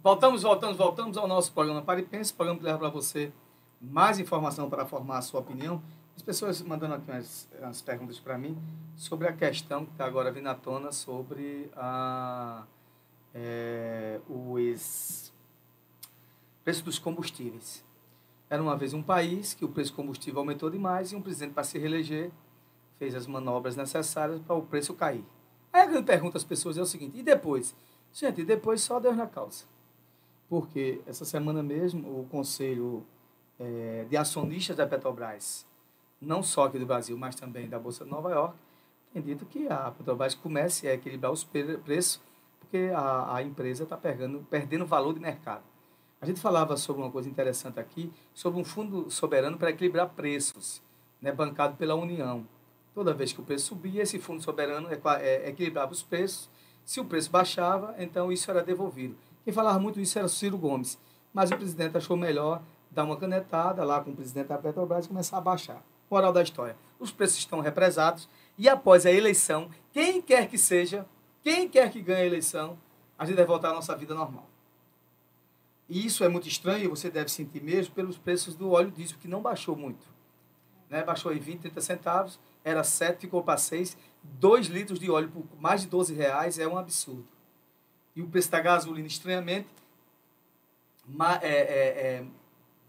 Voltamos, voltamos, voltamos ao nosso programa Pare e Pense, programa que leva para você mais informação para formar a sua opinião. As pessoas mandando aqui umas, umas perguntas para mim sobre a questão que está agora vindo à tona sobre a, é, os preço dos combustíveis. Era uma vez um país que o preço do combustível aumentou demais e um presidente, para se reeleger, fez as manobras necessárias para o preço cair. Aí a grande pergunta às pessoas é o seguinte: e depois? Gente, depois só Deus na causa. Porque essa semana mesmo o Conselho é, de Acionistas da Petrobras, não só aqui do Brasil, mas também da Bolsa de Nova York, tem dito que a Petrobras comece a equilibrar os preços, porque a, a empresa está perdendo, valor de mercado. A gente falava sobre uma coisa interessante aqui, sobre um fundo soberano para equilibrar preços, né, bancado pela União. Toda vez que o preço subia, esse fundo soberano é, equilibrava os preços. Se o preço baixava, então isso era devolvido. Quem falava muito isso era Ciro Gomes. Mas o presidente achou melhor dar uma canetada lá com o presidente da Petrobras e começar a baixar. Moral da história: os preços estão represados e após a eleição, quem quer que seja, quem quer que ganhe a eleição, a gente vai voltar à nossa vida normal. E isso é muito estranho e você deve sentir mesmo pelos preços do óleo diesel, que não baixou muito. Né? Baixou em 20, 30 centavos era 7, ficou para 6. 2 litros de óleo por mais de 12 reais é um absurdo. E o preço da gasolina, estranhamente, é, é, é,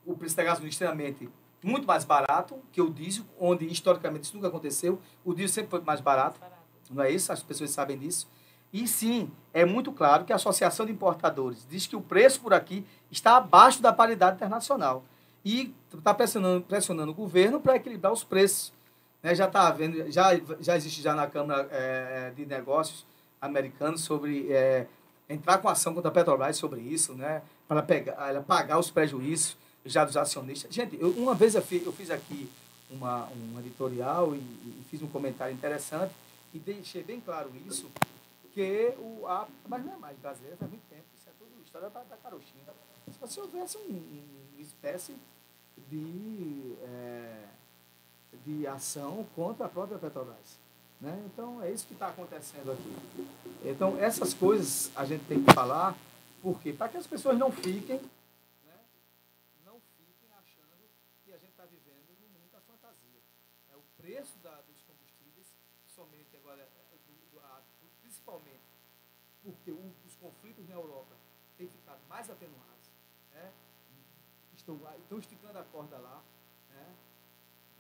o preço da gasolina, estranhamente, muito mais barato que o diesel, onde historicamente isso nunca aconteceu. O diesel sempre foi mais barato, não é isso? As pessoas sabem disso. E sim, é muito claro que a Associação de Importadores diz que o preço por aqui está abaixo da paridade internacional. E está pressionando, pressionando o governo para equilibrar os preços. Né, já está havendo, já, já existe já na Câmara é, de Negócios americanos sobre é, entrar com ação contra a Petrobras sobre isso, né, para pegar, ela pagar os prejuízos já dos acionistas. Gente, eu, uma vez eu fiz, eu fiz aqui uma, um editorial e, e, fiz um comentário interessante e deixei bem claro isso, que o a, mas não é mais brasileiro faz muito tempo, isso é tudo história da, da carochinha. Se houvesse um, uma espécie de é, de ação contra a própria Petrobras. Né? Então, é isso que está acontecendo aqui. Então, essas coisas a gente tem que falar, porque para que as pessoas não fiquem, né? não fiquem achando que a gente está vivendo num mundo da fantasia. É o preço da, dos combustíveis, somente agora, é, do, do, a, principalmente porque o, os conflitos na Europa têm ficado mais atenuados, né? estão, estão esticando a corda lá,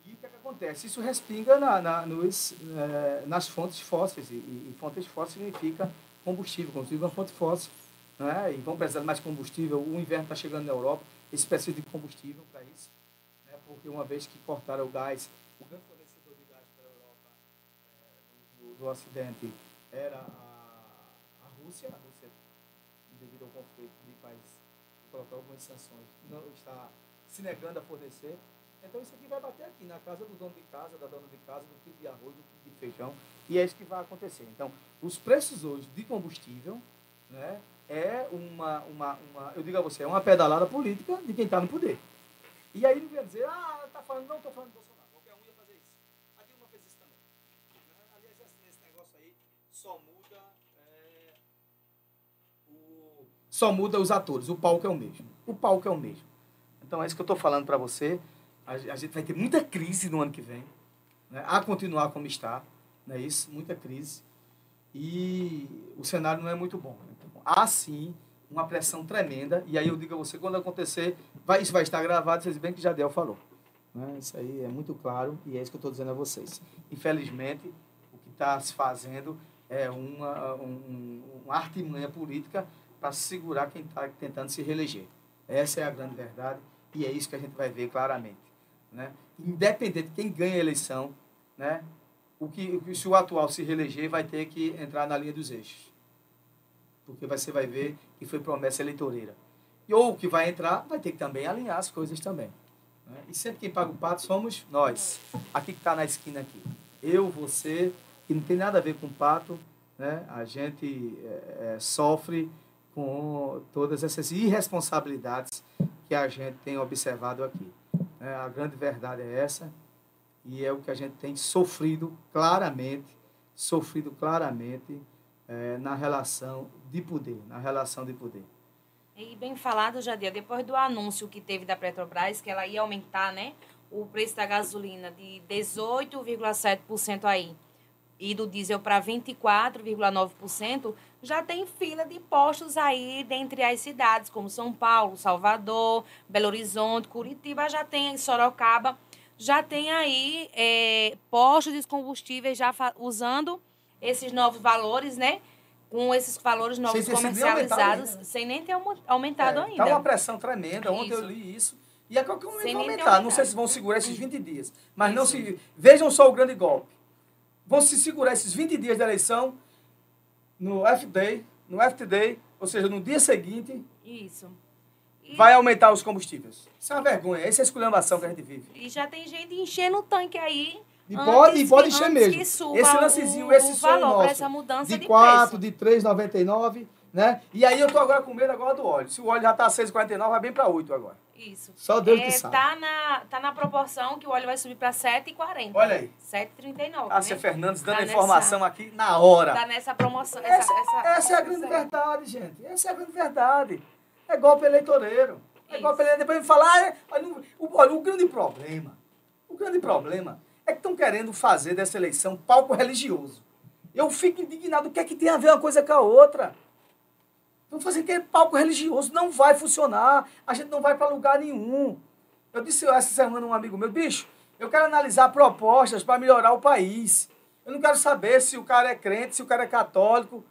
e o que, é que acontece? Isso respinga na, na, nos, é, nas fontes fósseis. E, e, fontes fósseis significa combustível. Combustível é uma fonte fóssil. Né? E vão precisar de mais combustível. O inverno está chegando na Europa. Eles precisam de combustível para isso. Né? Porque uma vez que cortaram o gás, o grande fornecedor de gás para a Europa é, do, do, Ocidente era a, a Rússia. A Rússia, devido ao conflito de país, colocou algumas sanções, não está se negando a fornecer. Então isso aqui vai bater aqui, na casa do dono de casa, da dona de casa, do quilo de arroz, do quilo de feijão, e é isso que vai acontecer. Então, os preços hoje de combustível, né, é uma, uma, uma eu digo a você, é uma pedalada política de quem está no poder. E aí ele vai dizer, ah, está falando, não estou falando de Bolsonaro, qualquer um ia fazer isso. A Dilma fez isso também. Aliás, esse negócio aí só muda, é, o, só muda os atores, o palco é o mesmo. O palco é o mesmo. Então é isso que eu estou falando para você a, gente vai ter muita crise no ano que vem, né? a continuar como está, não é isso? Muita crise. E o cenário não é muito bom. Então, há sim uma pressão tremenda, e aí eu digo a você, quando acontecer, vai, isso vai estar gravado, vocês bem que Jadel falou. Né? Isso aí é muito claro, e é isso que eu estou dizendo a vocês. Infelizmente, o que está se fazendo é uma, um, uma artimanha política para segurar quem está tentando se reeleger. Essa é a grande verdade, e é isso que a gente vai ver claramente. Né? Independente de quem ganha a eleição, né? o que, se o atual se reeleger, vai ter que entrar na linha dos eixos. Porque você vai ver que foi promessa eleitoreira. E ou que vai entrar, vai ter que também alinhar as coisas também. Né? E sempre quem paga o pato somos nós. Aqui que está na esquina aqui. Eu, você, que não tem nada a ver com o pato, né? a gente é, é, sofre com todas essas irresponsabilidades que a gente tem observado aqui. É, a grande verdade é essa. E é o que a gente tem sofrido claramente, sofrido claramente é, na relação de poder, na relação de poder. E bem falado, Jadir, depois do anúncio que teve da Petrobras, que ela ia aumentar, né, o preço da gasolina de 18,7% aí e do diesel para 24,9%, já tem fila de postos aí dentre as cidades, como São Paulo, Salvador, Belo Horizonte, Curitiba, já tem Sorocaba, já tem aí é, postos de combustíveis já usando esses novos valores, né? Com esses valores novos sem comercializados, nem sem nem ter aumentado é, ainda. Está uma pressão tremenda. Ontem eu li isso. E a qualquer momento vai aumentar. Não sei se vão segurar esses 20 dias. Mas isso. não se. Vejam só o grande golpe. Vão se segurar esses 20 dias da eleição no F-Day, no FT-Day, ou seja, no dia seguinte. Isso. E... Vai aumentar os combustíveis. Isso é uma vergonha. Essa é a esculhambação que a gente vive. E já tem gente enchendo o tanque aí e pode, e pode encher mesmo. esse lancezinho, o, esse som nosso. Essa mudança de, de 4, de 3,99, né? E aí eu tô agora com medo agora do óleo. Se o óleo já tá 6,49, vai bem para 8 agora. Isso. Só Deus é, que sabe. Tá na, tá na proporção que o óleo vai subir para 7,40. Olha aí. 7,39. Cássia né? Fernandes dando tá informação nessa, aqui na hora. Tá nessa promoção. Essa, essa, essa, essa é a grande verdade, gente. Essa é a grande verdade. É golpe eleitoreiro. É Isso. golpe eleitoreiro. Depois me falar, olha, o, olha, o grande problema, o grande problema é que estão querendo fazer dessa eleição palco religioso. Eu fico indignado. O que é que tem a ver uma coisa com a outra? Fazendo que é palco religioso. Não vai funcionar. A gente não vai para lugar nenhum. Eu disse essa semana a um amigo meu, bicho, eu quero analisar propostas para melhorar o país. Eu não quero saber se o cara é crente, se o cara é católico.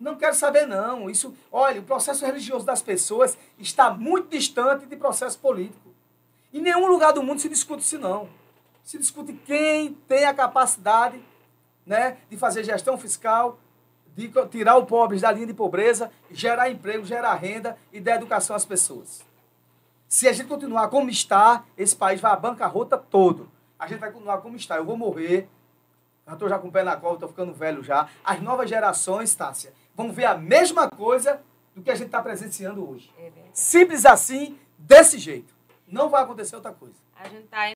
Não quero saber, não. Isso, olha, o processo religioso das pessoas está muito distante de processo político. Em nenhum lugar do mundo se discute isso, não se discute quem tem a capacidade né, de fazer gestão fiscal, de tirar o pobre da linha de pobreza, gerar emprego, gerar renda e dar educação às pessoas. Se a gente continuar como está, esse país vai à bancarrota todo. A gente vai continuar como está. Eu vou morrer, já estou já com o pé na cova, estou ficando velho já. As novas gerações, Tássia, vão ver a mesma coisa do que a gente está presenciando hoje. É Simples assim, desse jeito. Não vai acontecer outra coisa. A gente está